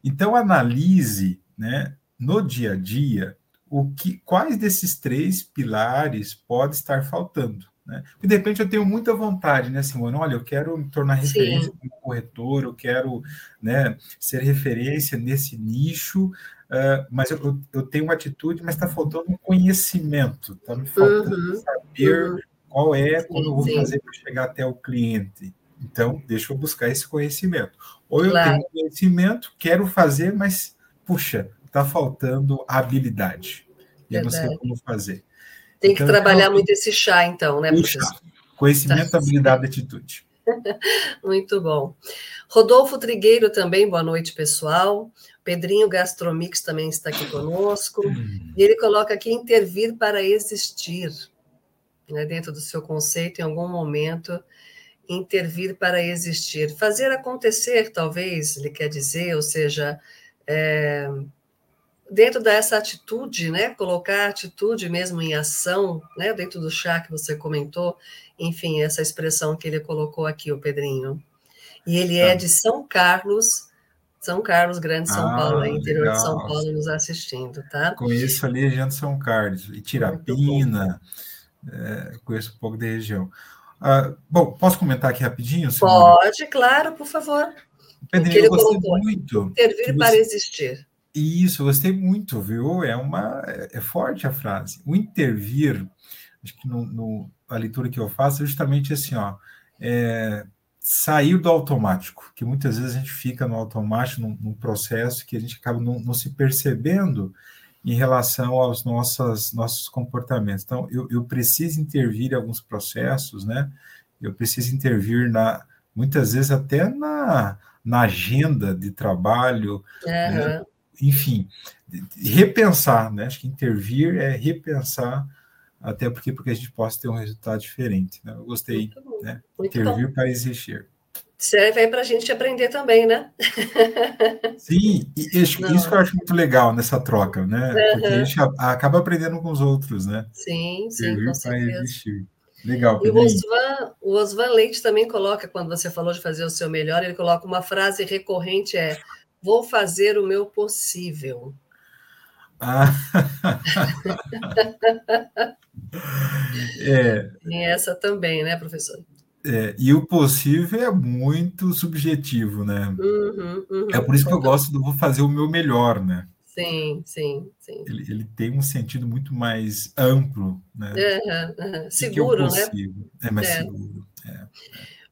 Então analise, né, no dia a dia o que, quais desses três pilares pode estar faltando. Né? Porque de repente eu tenho muita vontade, né, Simone? Olha, eu quero me tornar referência Sim. como corretor, eu quero né, ser referência nesse nicho, uh, mas eu, eu, tenho uma atitude, mas está faltando um conhecimento, está me faltando uhum, saber uhum. qual é sim, como eu vou sim. fazer para chegar até o cliente. Então, deixa eu buscar esse conhecimento. Ou eu claro. tenho conhecimento, quero fazer, mas, puxa, está faltando habilidade. E eu não sei como fazer. Tem que então, trabalhar muito esse chá, então, né, professor? Chá. Conhecimento, tá. habilidade e atitude. Muito bom. Rodolfo Trigueiro também, boa noite, pessoal. Pedrinho Gastromix também está aqui conosco. E ele coloca aqui intervir para existir. Né, dentro do seu conceito, em algum momento, intervir para existir. Fazer acontecer, talvez, ele quer dizer, ou seja, é, dentro dessa atitude, né, colocar a atitude mesmo em ação, né, dentro do chá que você comentou, enfim, essa expressão que ele colocou aqui, o Pedrinho. E ele é tá. de São Carlos, São Carlos, Grande São ah, Paulo, interior legal. de São Paulo, nos assistindo, tá? Conheço ali a região de São Carlos, e Tirapina, é, conheço um pouco da região. Ah, bom, posso comentar aqui rapidinho? Pode, claro, por favor. Pedrinho, eu gostei colocou, muito. Servir para existir. Isso, gostei muito, viu? É uma é forte a frase. O intervir, acho que no, no a leitura que eu faço é justamente assim, ó, é, sair do automático, que muitas vezes a gente fica no automático, num, num processo que a gente acaba não, não, se percebendo em relação aos nossos, nossos comportamentos. Então, eu, eu preciso intervir em alguns processos, né? Eu preciso intervir na, muitas vezes até na, na agenda de trabalho, uhum. né? Enfim, repensar, né? Acho que intervir é repensar, até porque, porque a gente possa ter um resultado diferente. Né? Eu gostei, né? Intervir bom. para existir. Serve aí para a gente aprender também, né? Sim, isso, isso que eu acho muito legal nessa troca, né? Uhum. Porque a gente acaba aprendendo com os outros, né? Sim, sim, Servir com certeza. Existir. Legal, E o Osvan, o Osvan Leite também coloca, quando você falou de fazer o seu melhor, ele coloca uma frase recorrente, é vou fazer o meu possível. Ah. é. Tem essa também, né, professor? É, e o possível é muito subjetivo, né? Uhum, uhum, é por isso que eu gosto do vou fazer o meu melhor, né? Sim, sim, sim. Ele, ele tem um sentido muito mais amplo, né? Uhum, seguro, né? É mais é. seguro. É.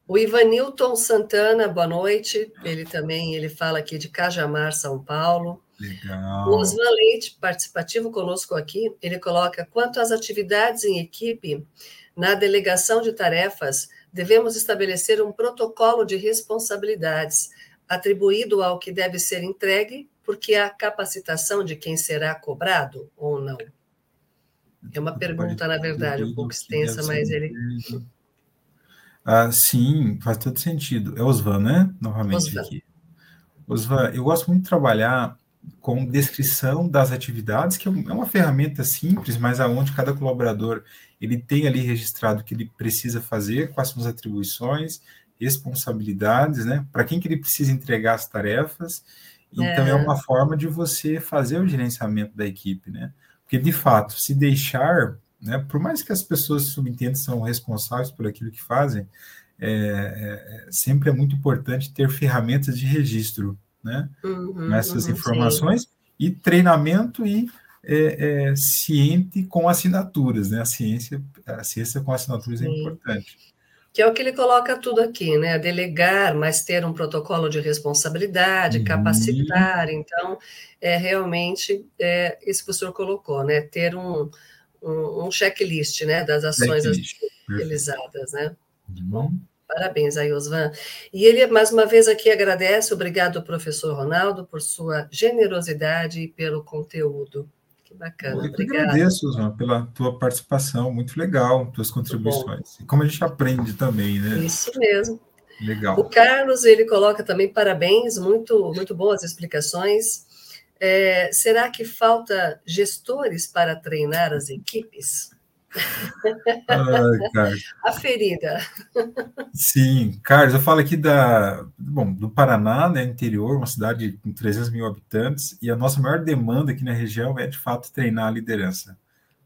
O Ivanilton Santana, boa noite. Ele também ele fala aqui de Cajamar, São Paulo. Legal. O Osman Leite, participativo conosco aqui, ele coloca: quanto às atividades em equipe, na delegação de tarefas, devemos estabelecer um protocolo de responsabilidades atribuído ao que deve ser entregue, porque a capacitação de quem será cobrado ou não. É uma pergunta, na verdade, um pouco extensa, mas ele. Ah, sim, faz todo sentido. É Osvan, né? Novamente Osvan. aqui. Osvan, eu gosto muito de trabalhar com descrição das atividades, que é, é uma ferramenta simples, mas aonde cada colaborador ele tem ali registrado o que ele precisa fazer, quais são as atribuições, responsabilidades, né? Para quem que ele precisa entregar as tarefas. Então, é. é uma forma de você fazer o gerenciamento da equipe, né? Porque, de fato, se deixar, né, por mais que as pessoas subentendam são responsáveis por aquilo que fazem, é, é, sempre é muito importante ter ferramentas de registro, né? Uhum, essas uhum, informações sim. e treinamento e é, é, ciente com assinaturas, né? A ciência, a ciência com assinaturas é Sim. é importante. Que é o que ele coloca tudo aqui, né? Delegar, mas ter um protocolo de responsabilidade, uhum. capacitar. Então, é realmente é, isso que o senhor colocou, né? Ter um, um, um checklist, né? Das ações checklist. realizadas, né? Uhum. Bom, parabéns aí, Osvan. E ele, mais uma vez, aqui agradece, obrigado, professor Ronaldo, por sua generosidade e pelo conteúdo. Que bacana, Eu que agradeço, João, pela tua participação, muito legal, tuas contribuições. E como a gente aprende também, né? Isso mesmo. Legal. O Carlos, ele coloca também parabéns, muito, muito boas explicações. É, será que falta gestores para treinar as equipes? Ai, a ferida. Sim, Carlos, eu falo aqui da, bom, do Paraná, né, interior, uma cidade com 300 mil habitantes, e a nossa maior demanda aqui na região é, de fato, treinar a liderança,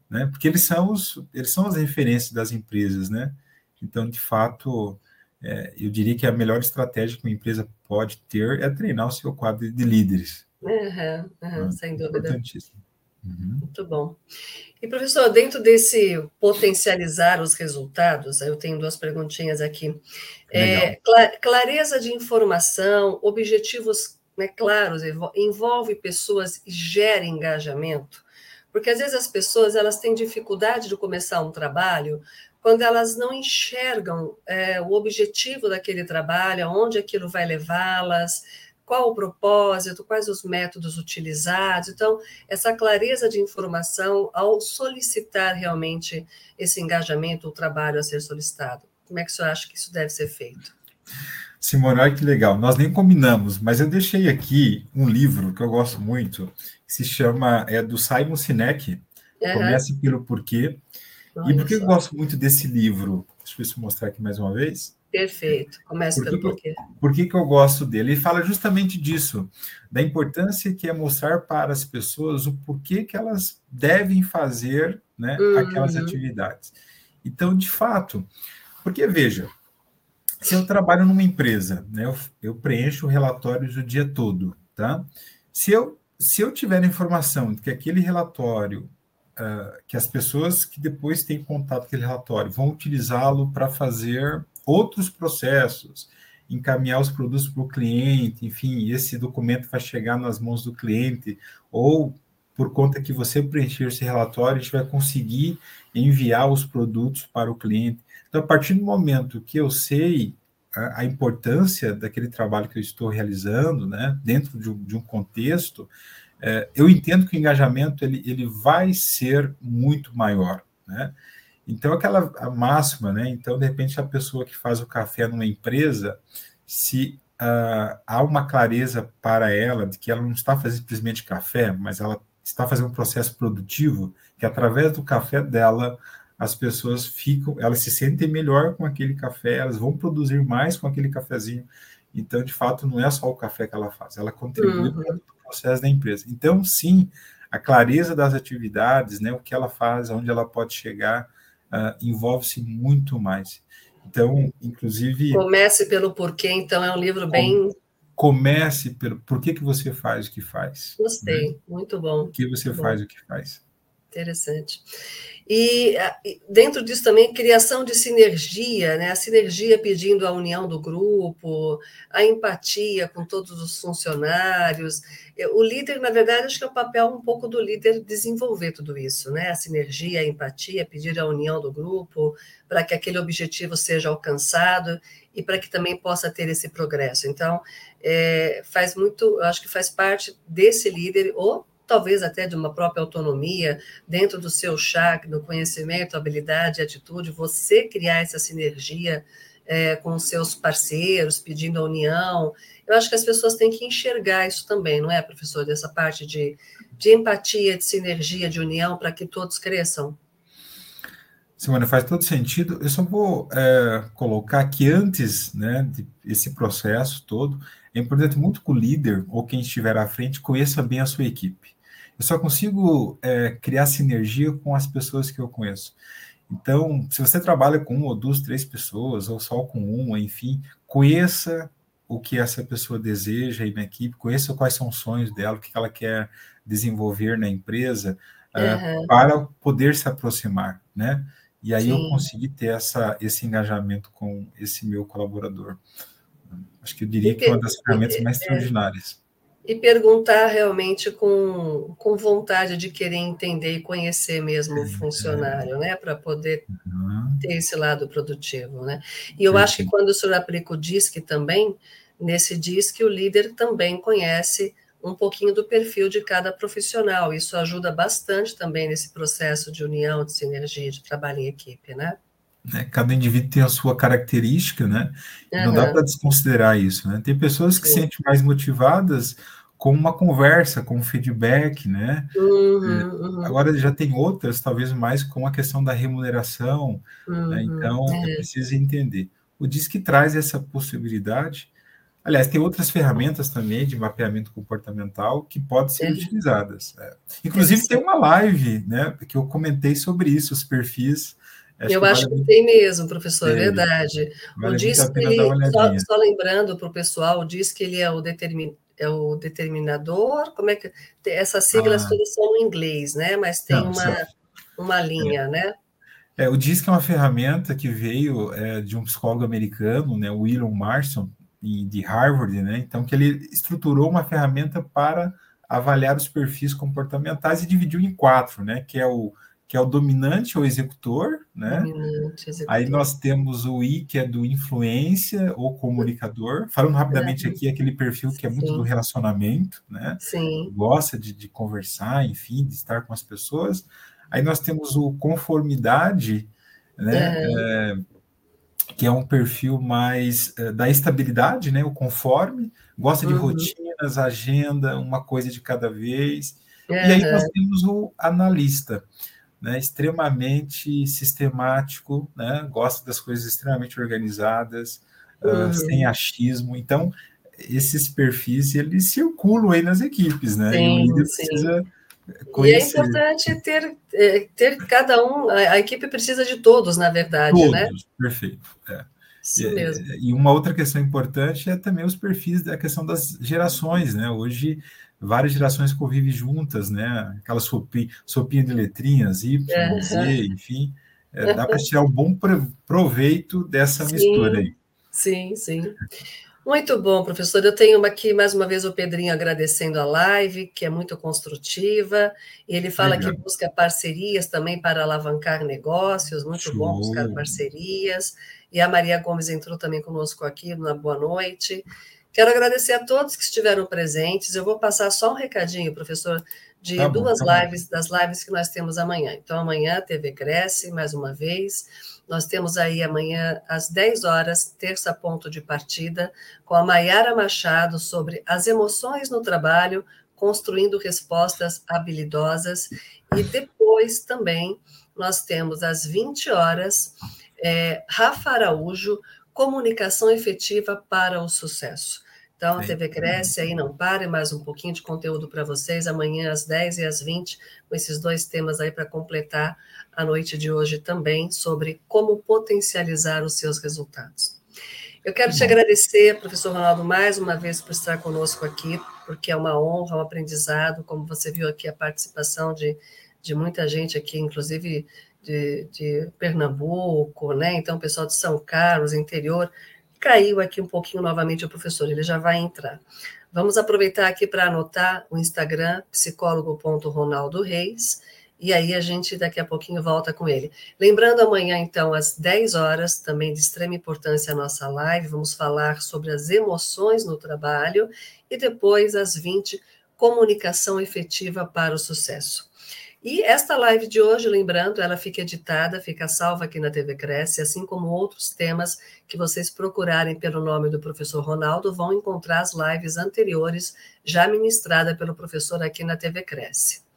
né, porque eles são, os, eles são as referências das empresas, né, então, de fato, é, eu diria que a melhor estratégia que uma empresa pode ter é treinar o seu quadro de líderes. Uhum, uhum, sem dúvida. Importantíssimo. Uhum. Muito bom. E, professor, dentro desse potencializar os resultados, eu tenho duas perguntinhas aqui. É, clareza de informação, objetivos né, claros, envolve pessoas e gera engajamento? Porque às vezes as pessoas elas têm dificuldade de começar um trabalho quando elas não enxergam é, o objetivo daquele trabalho, aonde aquilo vai levá-las, qual o propósito, quais os métodos utilizados. Então, essa clareza de informação ao solicitar realmente esse engajamento, o trabalho a ser solicitado. Como é que o senhor acha que isso deve ser feito? Simone, olha que legal. Nós nem combinamos, mas eu deixei aqui um livro que eu gosto muito, que se chama, é do Simon Sinek, uhum. Comece pelo Porquê. Olha e por que eu gosto muito desse livro? Deixa eu mostrar aqui mais uma vez. Perfeito. Começa pelo porquê. Por que, que eu gosto dele? Ele fala justamente disso, da importância que é mostrar para as pessoas o porquê que elas devem fazer né, uhum. aquelas atividades. Então, de fato, porque veja, se eu trabalho numa empresa, né, eu, eu preencho relatórios o dia todo, tá? Se eu, se eu tiver a informação de que aquele relatório Uh, que as pessoas que depois têm contato com aquele relatório vão utilizá-lo para fazer outros processos, encaminhar os produtos para o cliente, enfim, esse documento vai chegar nas mãos do cliente, ou por conta que você preencher esse relatório, a gente vai conseguir enviar os produtos para o cliente. Então, a partir do momento que eu sei a, importância daquele trabalho que eu estou realizando, né, dentro de um, de um contexto, é, eu entendo que o engajamento ele, ele vai ser muito maior, né? Então, aquela máxima, né? Então, de repente, a pessoa que faz o café numa empresa, se uh, há uma clareza para ela de que ela não está fazendo simplesmente café, mas ela está fazendo um processo produtivo, que através do café dela, as pessoas ficam, elas se sentem melhor com aquele café, elas vão produzir mais com aquele cafezinho. Então, de fato, não é só o café que ela faz, ela contribui uhum. para o processo da empresa. Então, sim, a clareza das atividades, né, o que ela faz, aonde ela pode chegar, uh, envolve-se muito mais. Então, inclusive. Comece pelo porquê, então é um livro bem. Comece pelo por que, que você faz o que faz. Gostei, né? muito bom. Por que você faz bom. o que faz. Interessante. E dentro disso também, criação de sinergia, né? a sinergia pedindo a união do grupo, a empatia com todos os funcionários. O líder, na verdade, acho que é o papel um pouco do líder desenvolver tudo isso, né? A sinergia, a empatia, pedir a união do grupo para que aquele objetivo seja alcançado e para que também possa ter esse progresso. Então, é, faz muito, acho que faz parte desse líder, ou talvez até de uma própria autonomia, dentro do seu chakra, do conhecimento, habilidade, atitude, você criar essa sinergia é, com os seus parceiros, pedindo a união. Eu acho que as pessoas têm que enxergar isso também, não é, professor? Dessa parte de, de empatia, de sinergia, de união, para que todos cresçam. Simone, faz todo sentido. Eu só vou é, colocar que antes né, desse processo todo, é importante muito que o líder ou quem estiver à frente conheça bem a sua equipe. Eu só consigo é, criar sinergia com as pessoas que eu conheço. Então, se você trabalha com uma ou duas, três pessoas, ou só com uma, enfim, conheça o que essa pessoa deseja aí na equipe, conheça quais são os sonhos dela, o que ela quer desenvolver na empresa, uhum. uh, para poder se aproximar, né? E aí Sim. eu consegui ter essa, esse engajamento com esse meu colaborador. Acho que eu diria que é uma das ferramentas mais é, extraordinárias e perguntar realmente com, com vontade de querer entender e conhecer mesmo o funcionário, né, para poder ter esse lado produtivo, né? E eu acho que quando o senhor aplica o DISC também, nesse DISC o líder também conhece um pouquinho do perfil de cada profissional. Isso ajuda bastante também nesse processo de união, de sinergia, de trabalho em equipe, né? É, cada indivíduo tem a sua característica, né? Uhum. Não dá para desconsiderar isso, né? Tem pessoas que se sentem mais motivadas com uma conversa, com um feedback, né? Uhum, é, uhum. Agora já tem outras, talvez mais com a questão da remuneração, né? uhum, né? então é. é preciso entender. O DISC traz essa possibilidade. Aliás, tem outras ferramentas também de mapeamento comportamental que podem ser utilizadas. É. Inclusive, tem uma live, né? Que eu comentei sobre isso, os perfis. Acho eu que acho vale que tem mesmo, professor, é verdade. Vale o DISC, ele, só, só, lembrando para o pessoal, o DISC ele é o determin, é o determinador, como é que essas siglas ah. todas são em inglês, né? Mas tem Não, uma, uma linha, é. né? É, o DISC é uma ferramenta que veio é, de um psicólogo americano, né, William Marson, de Harvard, né? Então que ele estruturou uma ferramenta para avaliar os perfis comportamentais e dividiu em quatro, né? Que é o que é o dominante ou executor, né? Dominante, executor. Aí nós temos o I, que é do influência ou comunicador. Falando rapidamente é. aqui, aquele perfil que é muito Sim. do relacionamento, né? Sim. Gosta de, de, conversar, enfim, de estar com as pessoas. Aí nós temos o conformidade, né? É. É, que é um perfil mais é, da estabilidade, né? O conforme, gosta de uhum. rotinas, agenda, uma coisa de cada vez. E aí nós temos o analista, né, extremamente sistemático, né, gosta das coisas extremamente organizadas, ah, uhum. uh, sem achismo. Então, esses perfis eles circulam aí nas equipes, né? Sim, e o líder sim. precisa conhecer. E é importante ter, é, ter cada um, a, equipe precisa de todos, na verdade, todos, né? Perfeito. É. Isso e, mesmo. E uma outra questão importante é também os perfis da questão das gerações, né? Hoje várias gerações convivem juntas, né? Aquela sopinha, sopinha de letrinhas, Y, Z, enfim. É, dá para tirar um bom proveito dessa sim, mistura aí. Sim, sim. Muito bom, professor. Eu tenho aqui mais uma vez o Pedrinho agradecendo a live, que é muito construtiva. Ele fala Legal. que busca parcerias também para alavancar negócios. Muito Show. bom buscar parcerias. E a Maria Gomes entrou também conosco aqui na boa noite. Quero agradecer a todos que estiveram presentes. Eu vou passar só um recadinho, professor, de tá duas tá lives, bom. das lives que nós temos amanhã. Então, amanhã TV cresce mais uma vez. Nós temos aí amanhã, às 10 horas, terça ponto de partida, com a Maiara Machado sobre as emoções no trabalho, construindo respostas habilidosas. E depois também nós temos às 20 horas é, Rafa Araújo, Comunicação Efetiva para o Sucesso. Então, a TV cresce aí, não pare, mais um pouquinho de conteúdo para vocês, amanhã às 10 e às 20, com esses dois temas aí para completar a noite de hoje também, sobre como potencializar os seus resultados. Eu quero te agradecer, professor Ronaldo, mais uma vez por estar conosco aqui, porque é uma honra, um aprendizado, como você viu aqui, a participação de, de muita gente aqui, inclusive de, de Pernambuco, né? Então, o pessoal de São Carlos, interior, Caiu aqui um pouquinho novamente o professor, ele já vai entrar. Vamos aproveitar aqui para anotar o Instagram, psicólogo.ronaldoreis, e aí a gente daqui a pouquinho volta com ele. Lembrando, amanhã, então, às 10 horas, também de extrema importância a nossa live, vamos falar sobre as emoções no trabalho, e depois, às 20, comunicação efetiva para o sucesso. E esta live de hoje, lembrando, ela fica editada, fica salva aqui na TV Cresce, assim como outros temas que vocês procurarem pelo nome do professor Ronaldo, vão encontrar as lives anteriores já ministradas pelo professor aqui na TV Cresce.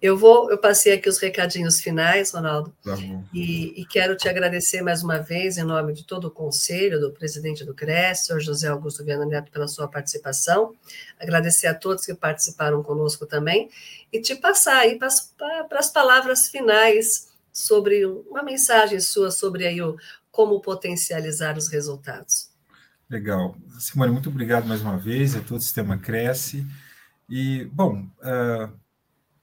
Eu vou, eu passei aqui os recadinhos finais, Ronaldo, tá e, e, quero te agradecer mais uma vez, em nome de todo o conselho, do presidente do CRES, senhor José Augusto Viana Neto, pela sua participação, agradecer a todos que participaram conosco também, e te passar aí para as, para as palavras finais sobre uma mensagem sua sobre aí o, como potencializar os resultados. Legal. Simone, muito obrigado mais uma vez, a todo o Sistema Cresce. E, bom, uh,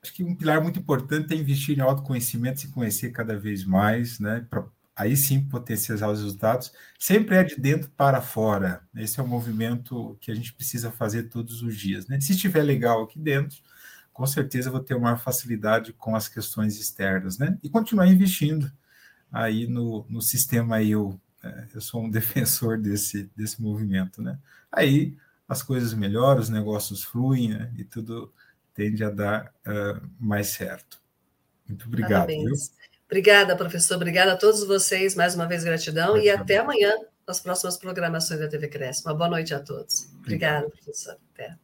acho que um pilar muito importante é investir em autoconhecimento, se conhecer cada vez mais, né? Para aí sim potencializar os resultados. Sempre é de dentro para fora. Esse é o movimento que a gente precisa fazer todos os dias. Né? Se estiver legal aqui dentro, com certeza vou ter uma facilidade com as questões externas, né? E continuar investindo aí no, no sistema eu, é, eu sou um defensor desse, desse movimento, né? Aí as coisas melhoram, os negócios fluem né? e tudo tende a dar uh, mais certo. Muito obrigado. Obrigada, professor. Obrigada a todos vocês. Mais uma vez, gratidão. Muito e bem. até amanhã, nas próximas programações da TV Cresce. Uma boa noite a todos. Obrigada, professor. Até.